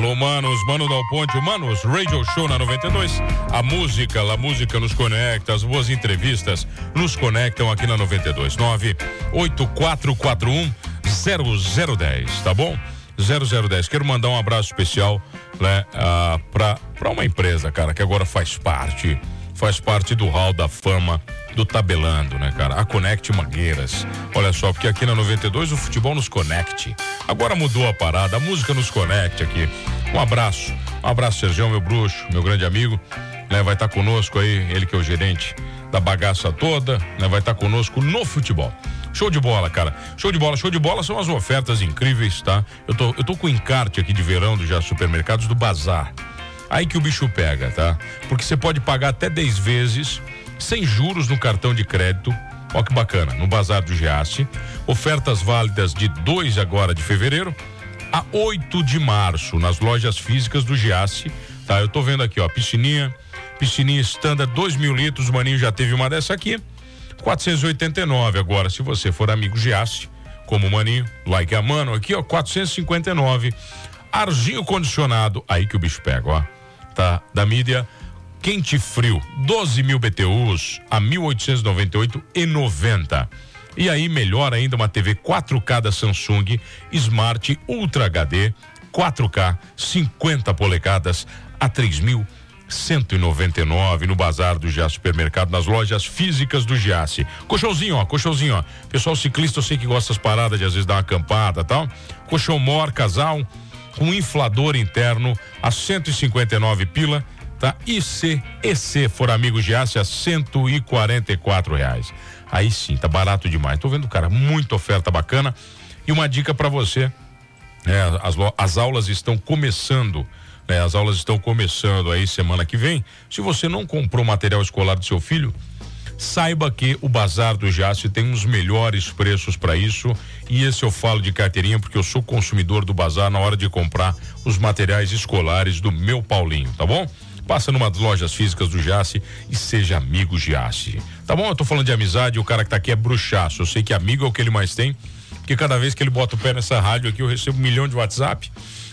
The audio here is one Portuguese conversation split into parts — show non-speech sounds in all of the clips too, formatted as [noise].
Alô, manos, Mano Dal Ponte, Manos, Radio Show na 92. A música, a música nos conecta, as boas entrevistas nos conectam aqui na 92. 98441 0010, tá bom? 0010. Quero mandar um abraço especial, né, uh, pra uma empresa, cara, que agora faz parte, faz parte do hall da fama do tabelando, né, cara? A Connect Mangueiras. Olha só, porque aqui na 92 o futebol nos conecte. Agora mudou a parada, a música nos conecte aqui. Um abraço, um abraço, Sergião, meu bruxo, meu grande amigo, né? Vai estar tá conosco aí, ele que é o gerente da bagaça toda, né? Vai estar tá conosco no futebol. Show de bola, cara. Show de bola, show de bola são as ofertas incríveis, tá? Eu tô, eu tô com encarte aqui de verão dos já supermercados do Bazar. Aí que o bicho pega, tá? Porque você pode pagar até 10 vezes sem juros no cartão de crédito. Olha que bacana, no Bazar do Giasse. Ofertas válidas de 2 agora de fevereiro a 8 de março nas lojas físicas do Giasse. Tá, eu tô vendo aqui, ó, piscininha, piscininha standard 2 mil litros, o maninho já teve uma dessa aqui. 489 agora, se você for amigo Giasse, como o maninho, like a mano, aqui ó, 459. Arzinho condicionado, aí que o bicho pega, ó. Tá, da mídia quente frio, 12 mil BTUs a 1.898 e 90. E aí, melhor ainda, uma TV 4K da Samsung Smart Ultra HD 4K 50 polegadas a 3.199 no bazar do Giasse Supermercado, nas lojas físicas do Giasse. Colchãozinho, ó, colchãozinho, ó. Pessoal ciclista, eu sei que gosta das paradas de às vezes dar uma acampada tal. Colchão mor, casal, com inflador interno a 159 pila tá? E se EC for amigo de aço a 144 reais. Aí sim, tá barato demais. Tô vendo, cara, muita oferta bacana. E uma dica para você, é, as, as aulas estão começando. Né? As aulas estão começando aí semana que vem. Se você não comprou material escolar do seu filho, saiba que o Bazar do Jace tem os melhores preços para isso. E esse eu falo de carteirinha porque eu sou consumidor do Bazar na hora de comprar os materiais escolares do meu Paulinho, tá bom? Passa numa das lojas físicas do Jace e seja amigo Jace. Tá bom? Eu tô falando de amizade, o cara que tá aqui é bruxaço. Eu sei que amigo é o que ele mais tem, porque cada vez que ele bota o pé nessa rádio aqui, eu recebo um milhão de WhatsApp.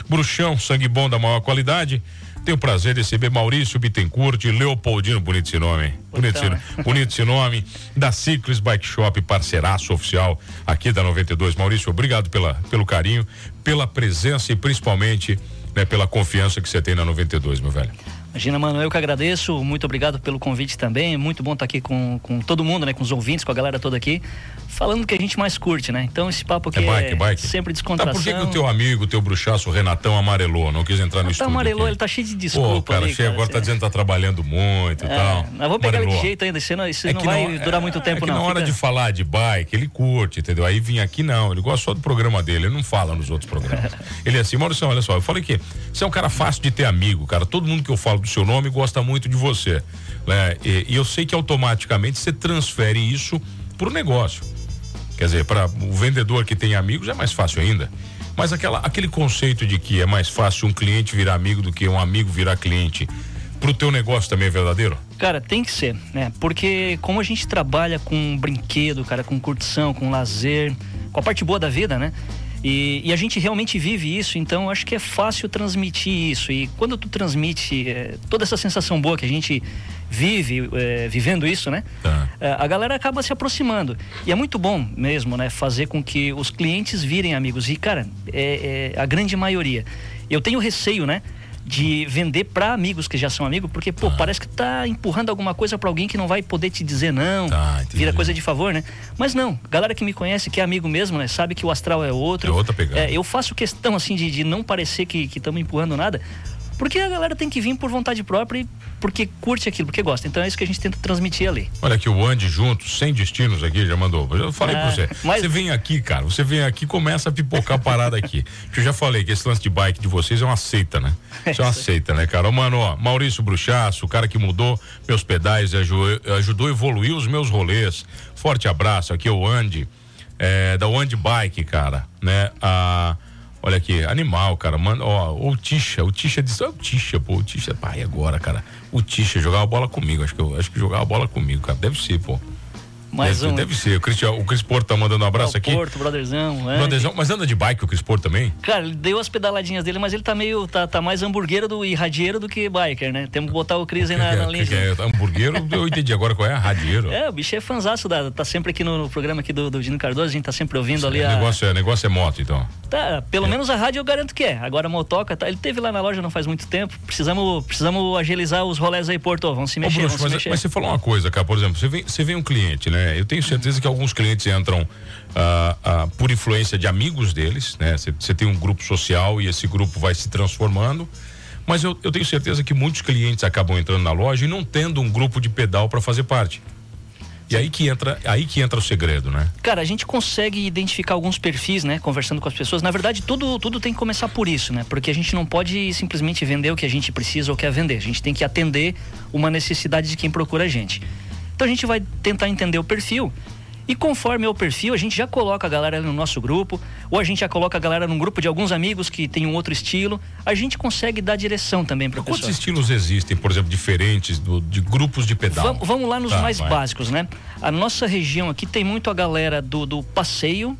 Bruxão, sangue bom da maior qualidade. Tenho o prazer de receber Maurício Bittencourt e Leopoldino, bonito esse nome. Bonito, esse, bonito esse nome. Da Ciclis Bike Shop, parceiraço oficial aqui da 92. Maurício, obrigado pela, pelo carinho, pela presença e principalmente né, pela confiança que você tem na 92, meu velho. Imagina, mano, eu que agradeço, muito obrigado pelo convite também, muito bom estar aqui com, com todo mundo, né, com os ouvintes, com a galera toda aqui, falando do que a gente mais curte, né? Então esse papo aqui é, bike, é bike. sempre descontração. Tá, por que, que o teu amigo, o teu bruxaço, o Renatão, amarelou, não quis entrar no tá estúdio? amarelou, aqui. ele tá cheio de desculpa Pô, cara, ali, cheio, agora tá dizendo que tá trabalhando muito e é, tal. Mas vou pegar amarelou. ele de jeito ainda, isso não, isso é não vai não, durar muito tempo é que não. na hora Fica... de falar de bike, ele curte, entendeu? Aí vim aqui não, ele gosta só do programa dele, ele não fala nos outros programas. [laughs] ele é assim, Maurício, olha só, eu falei que você é um cara fácil de ter amigo, cara, todo mundo que eu falo do seu nome gosta muito de você. Né? E, e eu sei que automaticamente você transfere isso para o negócio. Quer dizer, para o vendedor que tem amigos é mais fácil ainda. Mas aquela, aquele conceito de que é mais fácil um cliente virar amigo do que um amigo virar cliente, para o teu negócio também é verdadeiro? Cara, tem que ser, né? Porque como a gente trabalha com brinquedo, cara, com curtição, com lazer, com a parte boa da vida, né? E, e, a gente realmente vive isso, então acho que é fácil transmitir isso. E quando tu transmite é, toda essa sensação boa que a gente vive é, vivendo isso, né? Tá. É, a galera acaba se aproximando. E é muito bom mesmo, né? Fazer com que os clientes virem amigos. E, cara, é, é a grande maioria. Eu tenho receio, né? De vender para amigos que já são amigos, porque, pô, ah. parece que tá empurrando alguma coisa para alguém que não vai poder te dizer não, tá, vira coisa de favor, né? Mas não, galera que me conhece, que é amigo mesmo, né? Sabe que o astral é outro. É outra pegada. É, eu faço questão, assim, de, de não parecer que estamos empurrando nada, porque a galera tem que vir por vontade própria e porque curte aquilo, porque gosta. Então é isso que a gente tenta transmitir ali. Olha aqui, o Andy junto, sem destinos aqui, já mandou. Eu falei ah, pra você. Mas... Você vem aqui, cara, você vem aqui começa a pipocar a parada aqui. [laughs] eu já falei que esse lance de bike de vocês é uma seita, né? Isso é uma [laughs] seita, né, cara? Mano, ó, Maurício Bruchaço, o cara que mudou meus pedais e ajudou, ajudou a evoluir os meus rolês. Forte abraço, aqui é o Andy, é, da Andy Bike, cara, né? A Olha aqui, animal, cara. Mano, ó, o Tisha, o Tisha disse, ó, o Tisha, pô, o Tisha, pai, agora, cara. O Tisha jogava bola comigo, acho que eu, acho que jogava bola comigo, cara. Deve ser, pô. Mais deve, um. Deve ser. O, Cristian, o Cris Porto tá mandando um abraço o aqui. Porto, brotherzão. É. Brotherzão, mas anda de bike o Cris Porto também? Cara, ele deu as pedaladinhas dele, mas ele tá meio. tá, tá mais hamburguero do, e radieiro do que biker, né? Temos que botar o Cris aí na, na linha. Que é, hamburguero, eu entendi agora qual é radieiro. É, o bicho é fanzaço, da, tá sempre aqui no, no programa aqui do, do Dino Cardoso, a gente tá sempre ouvindo ali é, a. Negócio é, negócio é moto, então. Tá, pelo é. menos a rádio eu garanto que é. Agora a motoca, tá, ele teve lá na loja não faz muito tempo. Precisamos, precisamos agilizar os rolés aí, Porto. Vamos se mexer, Ô, Bruxo, vamos mas, se mexer. mas você falou uma coisa, cara, por exemplo, você vem, você vem um cliente, né? Eu tenho certeza que alguns clientes entram ah, ah, por influência de amigos deles, né? Você tem um grupo social e esse grupo vai se transformando. Mas eu, eu tenho certeza que muitos clientes acabam entrando na loja e não tendo um grupo de pedal para fazer parte. E aí que entra, aí que entra o segredo, né? Cara, a gente consegue identificar alguns perfis, né, conversando com as pessoas. Na verdade, tudo tudo tem que começar por isso, né? Porque a gente não pode simplesmente vender o que a gente precisa ou quer vender. A gente tem que atender uma necessidade de quem procura a gente. Então a gente vai tentar entender o perfil e conforme é o perfil, a gente já coloca a galera no nosso grupo, ou a gente já coloca a galera num grupo de alguns amigos que tem um outro estilo. A gente consegue dar direção também para Quantos estilos existem, por exemplo, diferentes do, de grupos de pedal? Vamos, vamos lá nos tá, mais vai. básicos, né? A nossa região aqui tem muito a galera do, do passeio,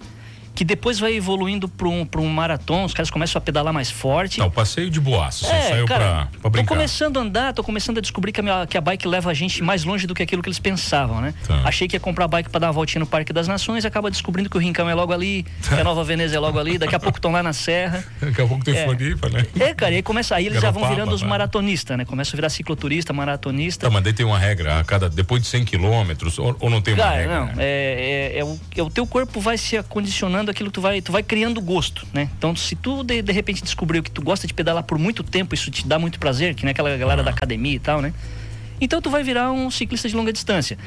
que depois vai evoluindo para um, um maratona, os caras começam a pedalar mais forte. Não, passeio de boaço, você é, saiu cara, pra, pra brincar. Tô começando a andar, tô começando a descobrir que a, minha, que a bike leva a gente mais longe do que aquilo que eles pensavam, né? Tá. Achei que ia comprar bike para dar uma voltinha no Parque das Nações, acaba descobrindo que o Rincão é logo ali, que a Nova Veneza é logo ali, daqui a pouco estão lá na Serra. [laughs] Daqui a pouco tem é, Floripa, né? É, cara, e aí começa, aí eles já vão virando os maratonistas, né? Começam a virar cicloturista, maratonista. Tá, mas daí tem uma regra, a cada, depois de 100 quilômetros, ou, ou, não tem cara, uma regra? não, né? é, é, é, o, é o teu corpo vai se acondicionando aquilo que tu vai, tu vai criando gosto, né? Então, se tu de, de repente descobriu que tu gosta de pedalar por muito tempo, isso te dá muito prazer, que nem aquela galera da academia e tal, né? Então tu vai virar um ciclista de longa distância.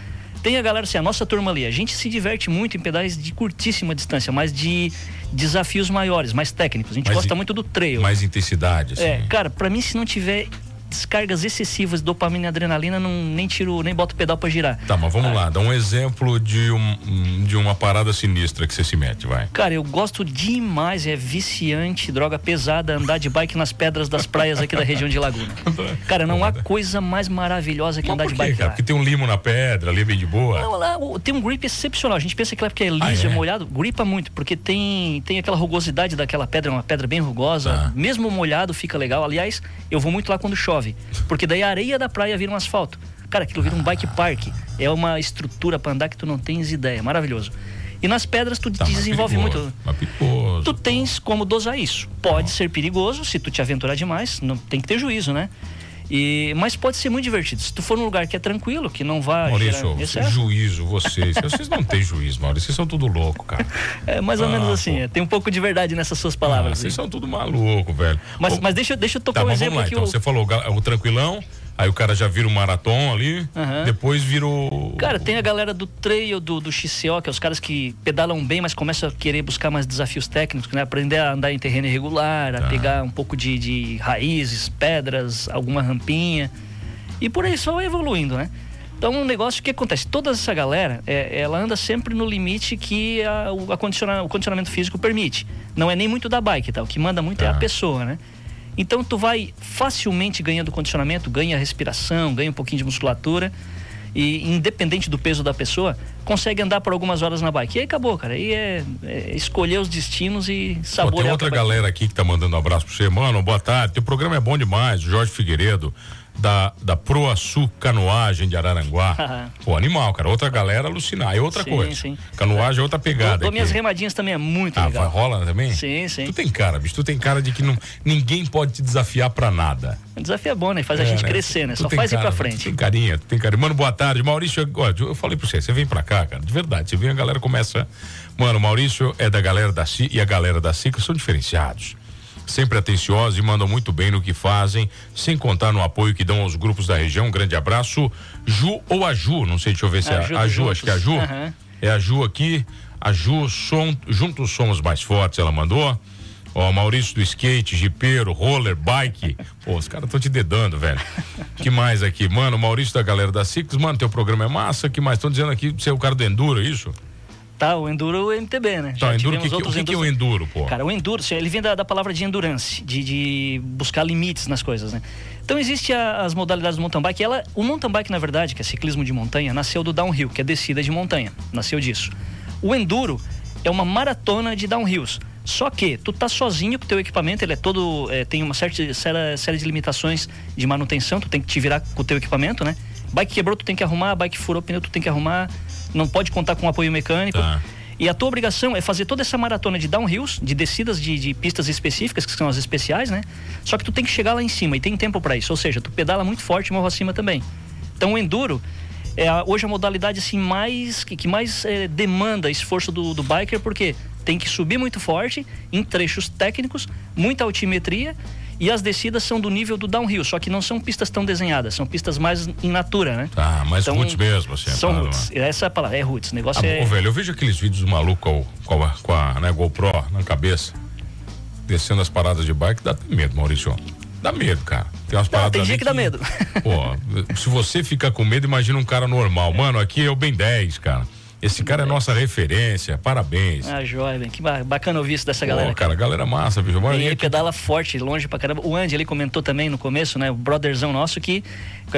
Tem a galera assim, a nossa turma ali, a gente se diverte muito em pedais de curtíssima distância, mas de desafios maiores, mais técnicos. A gente mais gosta in, muito do trail. Mais intensidade, assim. É, cara, para mim se não tiver descargas excessivas de dopamina e adrenalina, não, nem tiro, nem boto o pedal para girar. Tá, mas vamos ah. lá, dá um exemplo de, um, de uma parada sinistra que você se mete, vai. Cara, eu gosto demais, é viciante, droga pesada, andar de bike nas pedras das praias aqui da região de Laguna. [laughs] Cara, não há coisa mais maravilhosa que mas andar de bike cara? Porque tem um limo na pedra, ali é bem de boa. Não, lá tem um grip excepcional. A gente pensa que lá porque é liso, ah, é? é? molhado, gripa muito, porque tem, tem aquela rugosidade daquela pedra, uma pedra bem rugosa. Tá. Mesmo molhado fica legal. Aliás, eu vou muito lá quando chove chove. Porque daí a areia da praia vira um asfalto. Cara, aquilo vira um bike park. É uma estrutura para andar que tu não tens ideia. Maravilhoso. E nas pedras tu tá, desenvolve perigoso, muito. Perigoso, tu tens como dosar isso. Pode ser perigoso se tu te aventurar demais, não tem que ter juízo, né? E, mas pode ser muito divertido. Se tu for num lugar que é tranquilo, que não vai. Maurício, gerar... juízo, vocês. vocês não têm juízo, Maurício. Vocês são tudo louco, cara. [laughs] É mais ou ah, menos assim. É, tem um pouco de verdade nessas suas palavras. Ah, vocês são tudo maluco, velho. Mas, mas deixa, deixa eu tocar tá, um exemplo lá, aqui. Então, o... Você falou o tranquilão. Aí o cara já vira o maratona ali, uhum. depois vira o. Cara, tem a galera do trail, do, do XCO, que é os caras que pedalam bem, mas começam a querer buscar mais desafios técnicos, né? Aprender a andar em terreno irregular, a tá. pegar um pouco de, de raízes, pedras, alguma rampinha. E por aí só vai evoluindo, né? Então, um negócio que acontece, toda essa galera, é, ela anda sempre no limite que a, o, a condiciona, o condicionamento físico permite. Não é nem muito da bike, tá? O que manda muito é a tá. pessoa, né? Então tu vai facilmente ganhando condicionamento, ganha respiração, ganha um pouquinho de musculatura e independente do peso da pessoa, consegue andar por algumas horas na bike. E aí acabou, cara. Aí é, é escolher os destinos e saborear. Pô, tem outra galera aqui que tá mandando um abraço pra você. Mano, boa tarde. Teu programa é bom demais. Jorge Figueiredo da, da Proaçu Canoagem de Araranguá. [laughs] Pô, animal, cara. Outra galera alucinar. É outra sim, coisa. Sim. Canoagem é outra pegada. Dou, minhas remadinhas também é muito ah, legal. rola também? Sim, sim. Tu tem cara, bicho. Tu tem cara de que não, ninguém pode te desafiar pra nada. O desafio é bom, né? Faz é, a gente né? crescer, né? Tu Só faz cara, ir pra frente. Tu tem carinha, tu tem carinha. Mano, boa tarde. Maurício, eu falei pra você, você vem pra cá, cara. De verdade. Você vem, a galera começa. Mano, o Maurício é da galera da CI e a galera da CICA são diferenciados sempre atenciosos e mandam muito bem no que fazem, sem contar no apoio que dão aos grupos da região. Um grande abraço. Ju ou a Ju, não sei, deixa eu ver se é a, a Ju, acho que é a Ju. Uhum. É a Ju aqui. A Ju, som, juntos somos mais fortes, ela mandou. Ó, Maurício do skate, jipeiro, roller, bike. Pô, os caras estão te dedando, velho. que mais aqui? Mano, Maurício da galera da Six, mano, teu programa é massa. que mais? Estão dizendo aqui, você é o cara do Enduro, é isso? Tá, o Enduro o MTB, né? Tá, Já enduro, que, que, o que, que é o Enduro, pô? Cara, o Enduro, ele vem da, da palavra de endurance, de, de, buscar limites nas coisas, né? Então existe a, as modalidades do mountain bike. Ela, o mountain bike, na verdade, que é ciclismo de montanha, nasceu do downhill, que é descida de montanha. Nasceu disso. O Enduro é uma maratona de downhills. Só que tu tá sozinho com o teu equipamento, ele é todo. É, tem uma certa série, série de limitações de manutenção, tu tem que te virar com o teu equipamento, né? Bike quebrou, tu tem que arrumar, bike furou pneu, tu tem que arrumar não pode contar com apoio mecânico. Tá. E a tua obrigação é fazer toda essa maratona de downhills, de descidas de, de, pistas específicas, que são as especiais, né? Só que tu tem que chegar lá em cima e tem tempo para isso. Ou seja, tu pedala muito forte e morro acima também. Então o enduro é a, hoje a modalidade assim mais que, que mais é, demanda esforço do, do biker, porque tem que subir muito forte em trechos técnicos, muita altimetria e as descidas são do nível do downhill, só que não são pistas tão desenhadas, são pistas mais in natura, né? Tá, mais então, roots mesmo, assim. São roots. Né? Essa é a palavra, é roots. O negócio ah, é. Ô, velho, eu vejo aqueles vídeos do maluco com, a, com a né, GoPro na cabeça, descendo as paradas de bike, dá medo, Maurício. Dá medo, cara. Tem umas paradas. Não, tem dia que, que dá medo. Pô, se você fica com medo, imagina um cara normal. Mano, aqui é o Ben 10, cara. Esse cara é nossa referência, parabéns. Ah, joia, bem. Que bacana ouvir isso dessa galera. Pô, cara, galera massa, bicho. e ele pedala forte, longe pra caramba. O Andy ali comentou também no começo, né? O brotherzão nosso que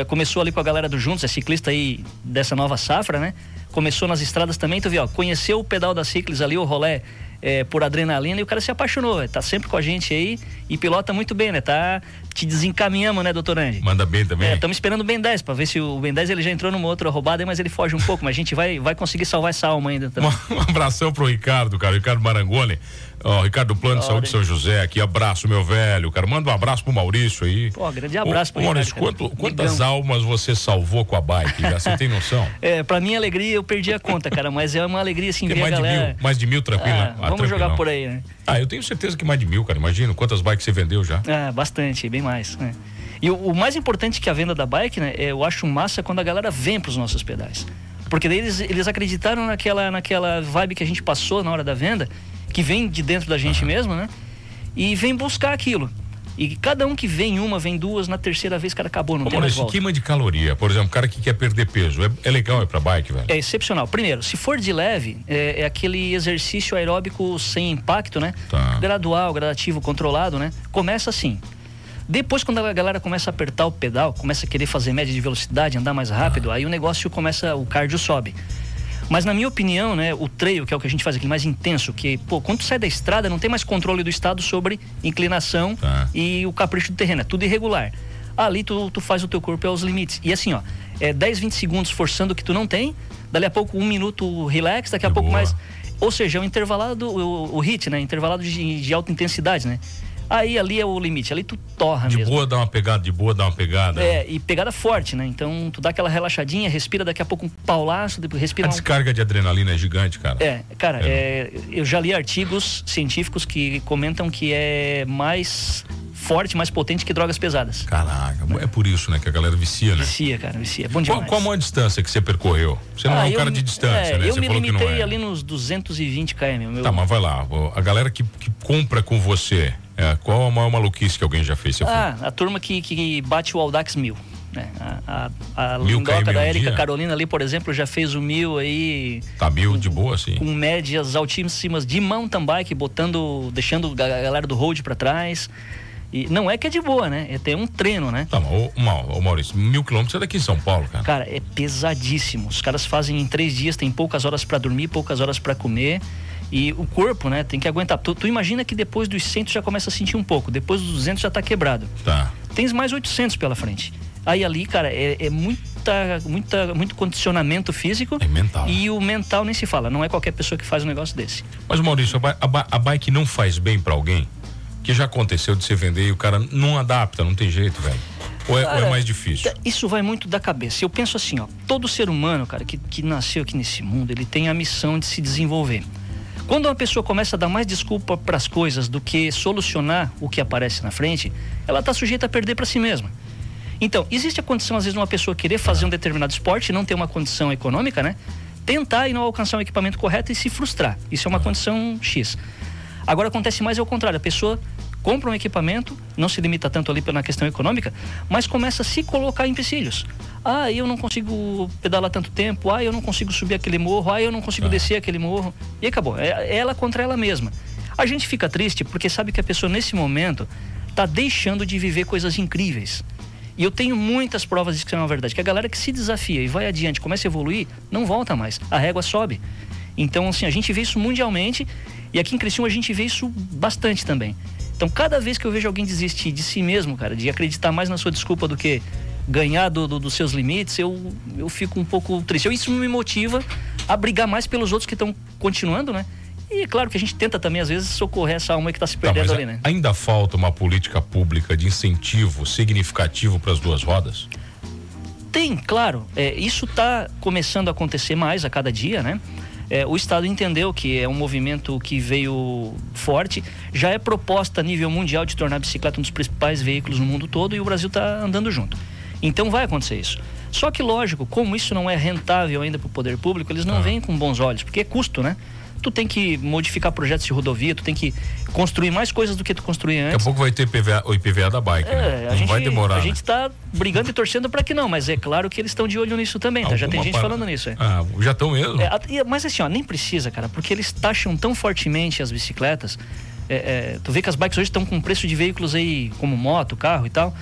começou ali com a galera do Juntos, é ciclista aí dessa nova safra, né? Começou nas estradas também, tu viu, ó, conheceu o pedal da Ciclis ali, o rolé é, por adrenalina e o cara se apaixonou. Tá sempre com a gente aí e pilota muito bem, né? Tá, te desencaminhamos, né, doutor Andy? Manda bem também. Estamos é, esperando o Ben 10 para ver se o Ben 10 ele já entrou numa outra roubada, mas ele foge um pouco, mas a gente vai, vai conseguir salvar essa alma ainda também. [laughs] Um, abração pro Ricardo, cara, Ricardo Marangoni. Ó, oh, Ricardo Plano de Saúde São José aqui, abraço, meu velho, cara. Manda um abraço pro Maurício aí. Pô, grande abraço Ô, pro Maurício, quanto, quantas almas você salvou com a bike? Já você tem noção? [laughs] É, pra minha alegria eu perdi a conta, cara, mas é uma alegria assim ver mais a galera. De mil, mais de mil, tranquilo. Ah, ah, vamos jogar por aí, né? Ah, eu tenho certeza que mais de mil, cara. Imagina quantas bikes você vendeu já. Ah, bastante, bem mais. Né? E o, o, mais importante que a venda da bike, né, é, eu acho massa quando a galera vem pros nossos pedais. Porque daí eles, eles acreditaram naquela, naquela vibe que a gente passou na hora da venda que vem de dentro da gente uhum. mesmo, né? E vem buscar aquilo. E cada um que vem uma, vem duas, na terceira vez, cara, acabou, não Ô, tem mais volta. queima de caloria, por exemplo, cara que quer perder peso, é, é legal é pra bike, velho? É excepcional. Primeiro, se for de leve, é, é aquele exercício aeróbico sem impacto, né? Tá. Gradual, gradativo, controlado, né? Começa assim. Depois, quando a galera começa a apertar o pedal, começa a querer fazer média de velocidade, andar mais rápido, ah. aí o negócio começa, o cardio sobe. Mas na minha opinião, né, o trail, que é o que a gente faz aqui mais intenso, que, pô, quando tu sai da estrada, não tem mais controle do estado sobre inclinação tá. e o capricho do terreno, é tudo irregular. Ali tu, tu faz o teu corpo aos limites. E assim, ó, é 10, 20 segundos forçando o que tu não tem, dali a pouco um minuto relax, daqui a pouco boa. mais. Ou seja, é o intervalado, o, o hit, né? Intervalado de, de alta intensidade, né? Aí ali é o limite, ali tu torra de mesmo. De boa dá uma pegada, de boa dá uma pegada. É, e pegada forte, né? Então tu dá aquela relaxadinha, respira daqui a pouco um paulaço, depois respira. A descarga um... de adrenalina é gigante, cara. É, cara, é. É, eu já li artigos científicos que comentam que é mais forte, mais potente que drogas pesadas. Caraca, é por isso, né, que a galera vicia, né? Vicia, cara, vicia. Bom demais. Qual, qual a maior distância que você percorreu? Você não ah, é um cara de distância, é, né? Eu você me limitei é. ali nos 220 km. Meu... Tá, mas vai lá. A galera que, que compra com você, é, qual a maior maluquice que alguém já fez? ah, a turma que, que bate o Audax mil. Né? A, a, a lindoca da Érica Carolina ali, por exemplo, já fez o mil aí. Tá mil com, de boa, sim. Com médias altíssimas de mountain bike, botando, deixando a galera do road para trás. E não é que é de boa, né? É ter um treino, né? Tá, mas, ô, ô, Maurício, mil quilômetros é daqui em São Paulo, cara. Cara, é pesadíssimo. Os caras fazem em três dias, tem poucas horas para dormir, poucas horas para comer. E o corpo, né, tem que aguentar. Tu, tu, imagina que depois dos 100 já começa a sentir um pouco, depois dos 200 já tá quebrado. Tá. Tens mais 800 pela frente. Aí ali, cara, é, é muita, muita, muito condicionamento físico. É mental. E o mental nem se fala. Não é qualquer pessoa que faz um negócio desse. Mas, Maurício, a, a, a bike não faz bem para alguém? Que já aconteceu de você vender e o cara não adapta, não tem jeito, velho. Ou é, cara, ou é, mais difícil? Isso vai muito da cabeça. Eu penso assim, ó, todo ser humano, cara, que, que nasceu aqui nesse mundo, ele tem a missão de se desenvolver. Quando uma pessoa começa a dar mais desculpa para as coisas do que solucionar o que aparece na frente, ela está sujeita a perder para si mesma. Então, existe a condição, às vezes, de uma pessoa querer fazer um determinado esporte e não ter uma condição econômica, né? Tentar e não alcançar um equipamento correto e se frustrar. Isso é uma condição X. Agora acontece mais ao contrário, a pessoa compra um equipamento, não se limita tanto ali na questão econômica, mas começa a se colocar empecilhos. Ah, eu não consigo pedalar tanto tempo, ah, eu não consigo subir aquele morro, ah, eu não consigo ah. descer aquele morro. E acabou. É, ela contra ela mesma. A gente fica triste porque sabe que a pessoa nesse momento está deixando de viver coisas incríveis. E eu tenho muitas provas disso que é uma verdade. Que a galera que se desafia e vai adiante, começa a evoluir, não volta mais. A régua sobe. Então, assim, a gente vê isso mundialmente e aqui em Criciúma a gente vê isso bastante também. Então, cada vez que eu vejo alguém desistir de si mesmo, cara, de acreditar mais na sua desculpa do que ganhar do, do, dos seus limites, eu, eu fico um pouco triste. Isso me motiva a brigar mais pelos outros que estão continuando, né? E é claro que a gente tenta também, às vezes, socorrer essa alma que está se tá, perdendo tá, ali, né? Ainda falta uma política pública de incentivo significativo para as duas rodas? Tem, claro. É, isso está começando a acontecer mais a cada dia, né? É, o Estado entendeu que é um movimento que veio forte, já é proposta a nível mundial de tornar a bicicleta um dos principais veículos no mundo todo e o Brasil está andando junto. Então vai acontecer isso. Só que, lógico, como isso não é rentável ainda para o poder público, eles não ah. vêm com bons olhos, porque é custo, né? Tu tem que modificar projetos de rodovia, tu tem que construir mais coisas do que tu construía antes. Daqui a pouco vai ter IPVA, o IPVA da bike, né? é, né? Não gente, vai demorar. A né? gente está brigando e torcendo para que não, mas é claro que eles estão de olho nisso também, tá? Já tem gente falando nisso. É. Ah, já estão mesmo? É, mas assim, ó, nem precisa, cara, porque eles taxam tão fortemente as bicicletas. É, é, tu vê que as bikes hoje estão com preço de veículos aí, como moto, carro e tal,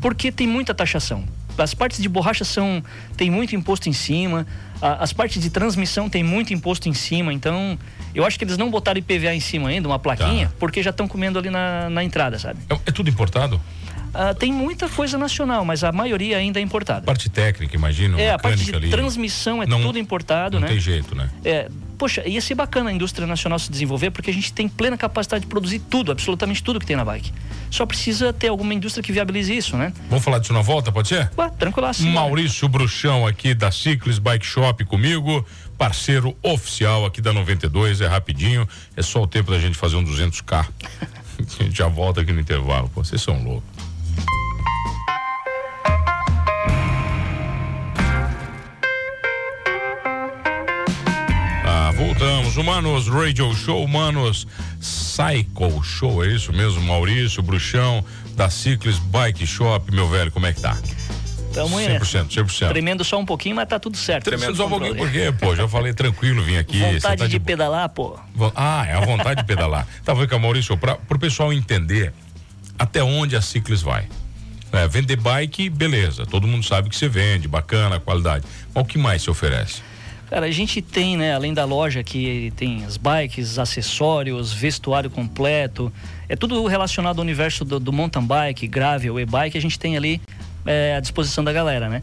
porque tem muita taxação as partes de borracha são tem muito imposto em cima, a, as partes de transmissão tem muito imposto em cima, então eu acho que eles não botaram IPVA em cima ainda, uma plaquinha, tá. porque já estão comendo ali na, na entrada, sabe? É, é tudo importado? Uh, tem muita coisa nacional, mas a maioria ainda é importada. Parte técnica, imagino. É, a parte de ali. transmissão é não, tudo importado, não né? Não tem jeito, né? É, poxa, ia ser bacana a indústria nacional se desenvolver, porque a gente tem plena capacidade de produzir tudo, absolutamente tudo que tem na bike. Só precisa ter alguma indústria que viabilize isso, né? Vamos falar disso na volta, pode ser? Ué, tranquilaço. Maurício Bruxão aqui da Ciclis Bike Shop comigo, parceiro oficial aqui da 92, é rapidinho, é só o tempo da gente fazer um 200k. [laughs] a gente já volta aqui no intervalo, pô, vocês são loucos. Manos Radio Show, Manos Cycle Show, é isso mesmo? Maurício, Bruxão, da Ciclis Bike Shop, meu velho, como é que tá? Tamo 100%, 100%. Tremendo só um pouquinho, mas tá tudo certo. Tremendo só um pouquinho, porque, pô, já falei tranquilo, vim aqui. Vontade tá de, de, pedalar, pô. Ah, é a vontade de pedalar. [laughs] Tá vendo, Maurício, para pro pessoal entender até onde a Ciclis vai. É, vender bike, beleza, todo mundo sabe que você vende, bacana, qualidade. Mas o que mais se oferece? Cara, a gente tem, né, além da loja que tem as bikes, acessórios, vestuário completo, é tudo relacionado ao universo do, do mountain bike, gravel, e-bike, a gente tem ali é, à disposição da galera, né?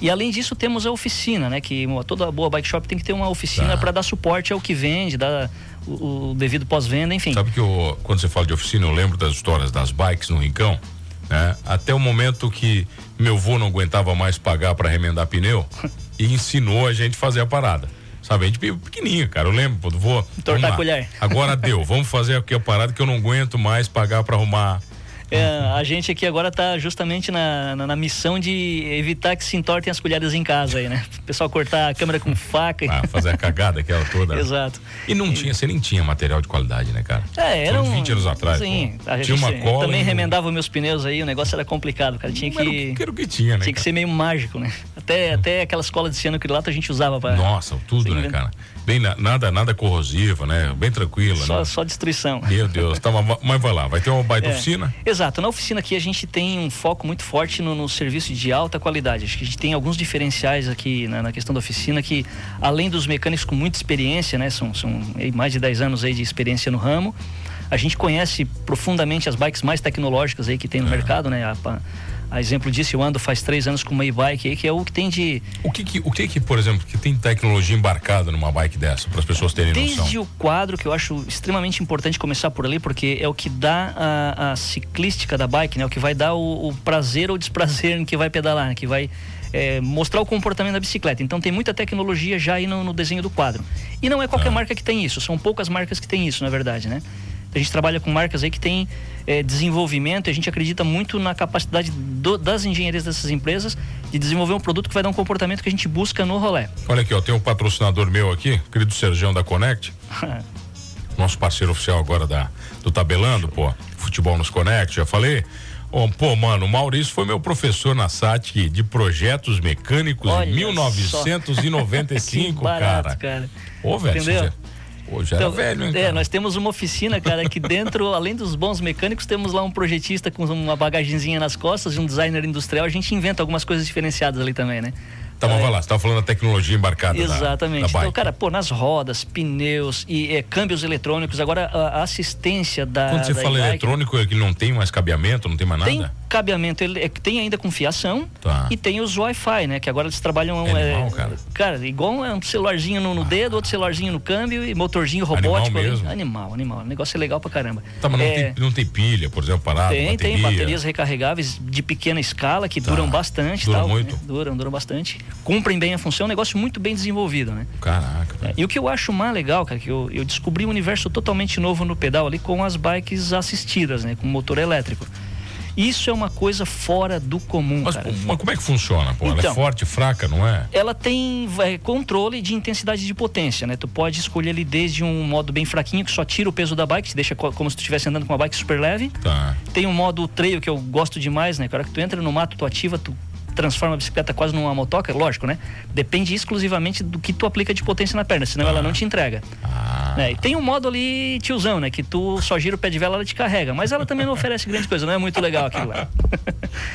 E além disso temos a oficina, né? Que toda boa bike shop tem que ter uma oficina tá. para dar suporte ao que vende, dar o, o devido pós-venda, enfim. Sabe que eu, quando você fala de oficina, eu lembro das histórias das bikes no Rincão, né? Até o momento que meu vô não aguentava mais pagar para remendar pneu. [laughs] e ensinou a gente a fazer a parada. Sabe, a gente pequenininho, cara. Eu lembro, vou. Tortar a colher. Agora deu, vamos fazer aqui a parada que eu não aguento mais pagar para arrumar é, a gente aqui agora está justamente na, na, na, missão de evitar que se entortem as colheres em casa aí, né? O pessoal cortar a câmera com faca. Ah, fazer a cagada aquela toda. [laughs] Exato. E não tinha, você nem tinha material de qualidade, né, cara? É, era um... 20 anos atrás. Sim, a tinha uma cola. Eu também remendava meus pneus aí, o negócio era complicado, cara. Tinha que. Era o que, tinha, né? Tinha que ser meio mágico, né? Até, até aquelas colas de cianocrilato a gente usava para. Nossa, tudo, né, cara? Bem, nada, nada corrosiva, né? Bem tranquila, só, né? Só destruição. Meu Deus, tá, mas vai lá, vai ter uma baita é, oficina? Exato, na oficina aqui a gente tem um foco muito forte no, no serviço de alta qualidade. Acho que a gente tem alguns diferenciais aqui na, na, questão da oficina que, além dos mecânicos com muita experiência, né? São, são mais de 10 anos aí de experiência no ramo. A gente conhece profundamente as bikes mais tecnológicas aí que tem no é. mercado, né? A, a exemplo disso, eu ando faz três anos com uma e-bike aí, que é o que tem de. O que, que o que, que, por exemplo, que tem tecnologia embarcada numa bike dessa, para as pessoas terem Desde noção? Desde o quadro, que eu acho extremamente importante começar por ali, porque é o que dá a, a ciclística da bike, né? O que vai dar o, o prazer ou desprazer em que vai pedalar, né? que vai é, mostrar o comportamento da bicicleta. Então tem muita tecnologia já aí no, no desenho do quadro. E não é qualquer ah. marca que tem isso, são poucas marcas que tem isso, na verdade, né? A gente trabalha com marcas aí que tem é, desenvolvimento e a gente acredita muito na capacidade do, das engenharias dessas empresas de desenvolver um produto que vai dar um comportamento que a gente busca no rolê. Olha aqui, ó, tem um patrocinador meu aqui, querido Sergião da Connect. [laughs] nosso parceiro oficial agora da, do Tabelando, pô, Futebol nos Conect, já falei. Oh, pô, mano, o Maurício foi meu professor na SAT de projetos mecânicos Olha em 1995, [laughs] barato, cara. cara. Ô, velho, Pô, já Então, velho, hein, é, nós temos uma oficina, cara, que dentro, [laughs] além dos bons mecânicos, temos lá um projetista com uma bagagenzinha nas costas e um designer industrial. A gente inventa algumas coisas diferenciadas ali também, né? Tá, mas vai lá, você tava falando da tecnologia embarcada da- Exatamente. da então, bike. cara, pô, nas rodas, pneus e é, câmbios eletrônicos, agora a, assistência da. Quando você da fala eletrônico, é que não tem mais cabeamento, não tem mais Tem nada? Cabeamento, ele, é, tem ainda com fiação Tá. e tem os Wi-Fi, né? Que agora eles trabalham. É animal, cara. cara, igual um celularzinho no, no dedo, outro celularzinho no câmbio e motorzinho Animal robótico. ali. mesmo. Animal, animal. O negócio é legal pra caramba. Tá, mas não, É, tem, não tem pilha, por exemplo, parada, tem, bateria. tem baterias recarregáveis de pequena escala que Tá. duram bastante. Duram tal, muito? né? Duram, duram bastante. Cumprem bem a função, é um negócio muito bem desenvolvido, né? Caraca. E o que eu acho mais legal, cara, que eu, eu descobri um universo totalmente novo no pedal ali com as bikes assistidas, né? Com motor elétrico. Isso é uma coisa fora do comum, Mas, cara. mas como é que funciona, pô? Ela é Então. forte, fraca, não é? Ela tem vai, controle de intensidade de potência, né? Tu pode escolher ali desde um modo bem fraquinho, que só tira o peso da bike, te deixa co- como se tu estivesse andando com uma bike super leve. Tá. Tem um modo trail que eu gosto demais, né? Que a hora que tu entra no mato, tu ativa, tu transforma a bicicleta quase numa motoca, lógico, né? Depende exclusivamente do que tu aplica de potência na perna, senão Tá. ela não te entrega. Ah, né? E tem um modo ali tiozão, né? Que tu só gira o pé de vela, ela te carrega. Mas ela também não oferece grande coisa, não é muito legal aquilo lá.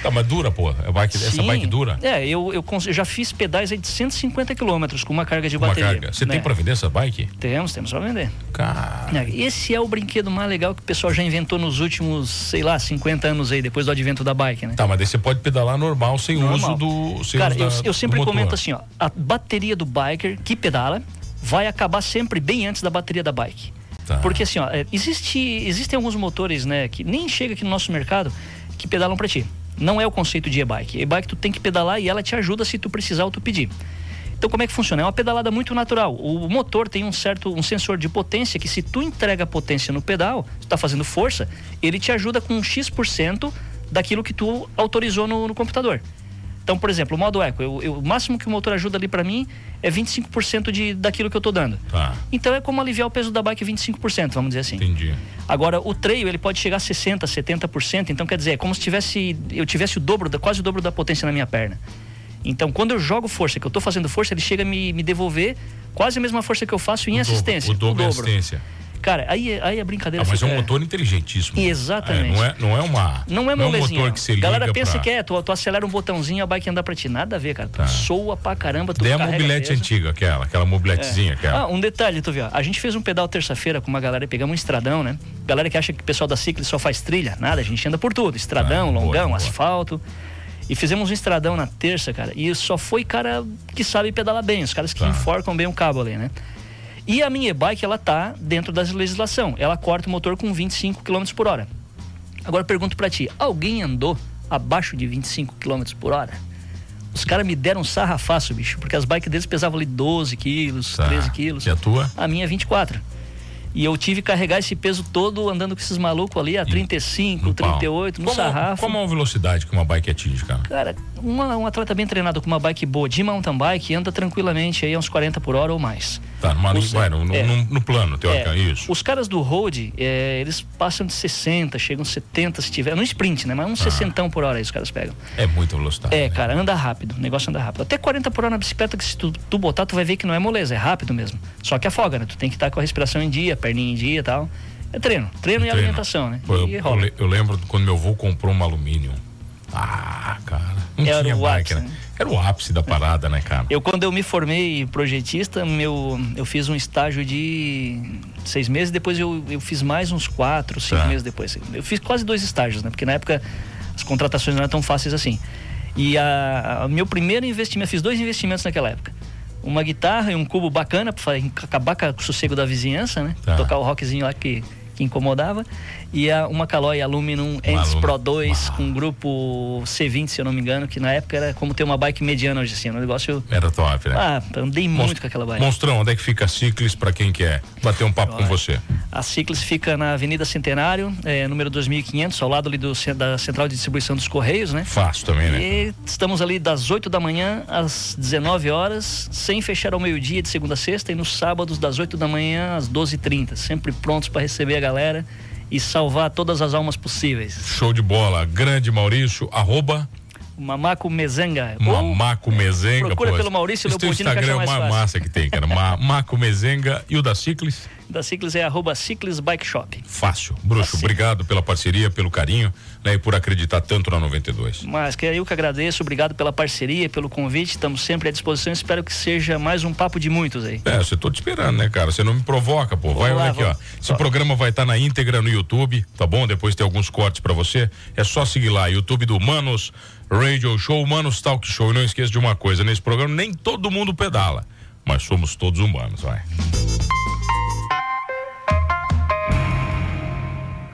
tá, mas dura, pô. A bike, essa bike dura? É, eu, eu, eu já fiz pedais aí de 150 quilômetros com uma carga de Uma bateria. carga. Você né? tem pra vender essa bike? Temos, temos pra vender. Cara. É, Esse é o brinquedo mais legal que o pessoal já inventou nos últimos, sei lá, 50 anos aí, depois do advento da bike, né? Tá, mas daí você pode pedalar normal, sem Normal. Uso do. Sem Cara, uso eu, da- eu sempre comento assim, ó, a bateria do biker que pedala vai acabar sempre bem antes da bateria da bike. Tá. Porque assim, ó, é, existe, existem alguns motores, né, que nem chega aqui no nosso mercado, que pedalam para ti. Não é o conceito de e-bike. E-bike tu tem que pedalar e ela te ajuda se tu precisar ou tu pedir. Então como é que funciona? É uma pedalada muito natural. O motor tem um certo um sensor de potência que se tu entrega potência no pedal, tu tá fazendo força, ele te ajuda com um X% daquilo que tu autorizou no, no computador. Então, por exemplo, o modo eco, eu, eu- o máximo que o motor ajuda ali para mim é 25% de, daquilo que eu tô dando. Tá, Então é como aliviar o peso da bike 25%, vamos dizer assim. entendi. Agora, o trail, ele pode chegar a 60%, 70%. Então, quer dizer, é como se tivesse, eu tivesse o dobro, quase o dobro da potência na minha perna. Então, quando eu jogo força, que eu tô fazendo força, ele chega a me, me devolver quase a mesma força que eu faço em O assistência. dobro, o dobro é assistência. Cara, aí, aí a brincadeira Ah, mas é um fica- motor inteligentíssimo. Exatamente. É, não, é, não é uma. Não é um molezinha. motor que você liga Galera pensa pra... que é, tu, tu acelera um botãozinho a bike anda pra ti. Nada a ver, cara. Tu Tá. soa pra caramba, tu Daí é a mobilete antiga, aquela, aquela mobiletezinha, aquela. Ah, um detalhe, tu viu? A gente fez um pedal terça-feira com uma galera, pegamos um estradão, né? Galera que acha que o pessoal da Ciclis só faz trilha, nada, a gente anda por tudo. Estradão, Ah, boa, longão, boa. asfalto. E fizemos um estradão na terça, cara. E só foi cara que sabe pedalar bem, os caras que Tá. enforcam bem o cabo ali, né? E a minha e-bike, ela tá dentro da legislação. Ela corta o motor com 25 km por hora. Agora eu pergunto pra ti, alguém andou abaixo de 25 km por hora? Os caras me deram um sarrafaço, bicho, porque as bikes deles pesavam ali 12 quilos, Tá. 13 quilos. E a tua? A minha é 24. E eu tive que carregar esse peso todo andando com esses malucos ali a 35, No pau. 38, no como, sarrafo. Como é a velocidade que uma bike atinge, cara? Cara, uma- um atleta bem treinado com uma bike boa de mountain bike anda tranquilamente aí a uns 40 por hora ou mais. Tá, numa, Os- vai, no, é. no- no plano, teórica, É, isso. Os caras do road, é, eles passam de 60, chegam 70 se tiver. No sprint, né? Mas uns 60 por hora aí os caras pegam. É muita velocidade. É, né? cara, anda rápido. O negócio anda rápido. Até 40 por hora na bicicleta, que se tu, tu botar, tu vai ver que não é moleza, é rápido mesmo. Só que afoga, né? Tu tem que estar com a respiração em dia, perninha em dia e tal. É treino. Treino e Treino. alimentação, né? Pô, eu, eu lembro quando meu avô comprou um alumínio. Ah, cara. Não Era tinha o bike, ápice, né? né? Era o ápice da parada, né, cara? Eu, quando eu me formei projetista, meu, eu fiz um estágio de seis meses, depois eu, eu fiz mais uns quatro, cinco Tá. meses depois. Eu fiz quase dois estágios, né? Porque na época as contratações não eram tão fáceis assim. E a, a- meu primeiro investimento, fiz dois investimentos naquela época. Uma guitarra e um cubo bacana para acabar com o sossego da vizinhança, né? Tá. Tocar o rockzinho lá que, que incomodava. E a, uma Caloi Aluminum Ends Pro 2 ah. com grupo C20, se eu não me engano, que na época era como ter uma bike mediana hoje assim, um negócio... Era top, né? Ah, andei Monst muito com aquela bike. Monstrão, onde é que fica a Ciclis para quem quer bater um papo Olha, com você? A Ciclis fica na Avenida Centenário, é, número 2500, ao lado ali do, da Central de Distribuição dos Correios, né? Fácil também, né? E estamos ali das 8 da manhã às 19 horas, sem fechar ao meio-dia de segunda a sexta e nos sábados das 8 da manhã às 12h30, sempre prontos para receber a galera e salvar todas as almas possíveis. Show de bola. Grande Maurício, arroba. Mamaco Mezenga. Mamaco Mezenga. Procura pô, pelo Maurício Leopoldino Instagram é mais massa que tem, cara. Mamaco Mezenga e o da Ciclis? Da Ciclis é arroba Ciclis Bike Shop. Fácil. Bruxo, assim. obrigado pela parceria, pelo carinho né, e por acreditar tanto na 92. Mas que eu que agradeço, obrigado pela parceria, pelo convite, estamos sempre à disposição. Espero que seja mais um papo de muitos aí. É, você tô te esperando, né, cara? Você não me provoca, pô. Vai lá, aqui, ó. Esse programa vai estar tá na íntegra no YouTube, tá bom? Depois tem alguns cortes para você. É só seguir lá, YouTube do Manos Radio Show, Manos Talk Show. E não esqueça de uma coisa, nesse programa nem todo mundo pedala, mas somos todos humanos, vai.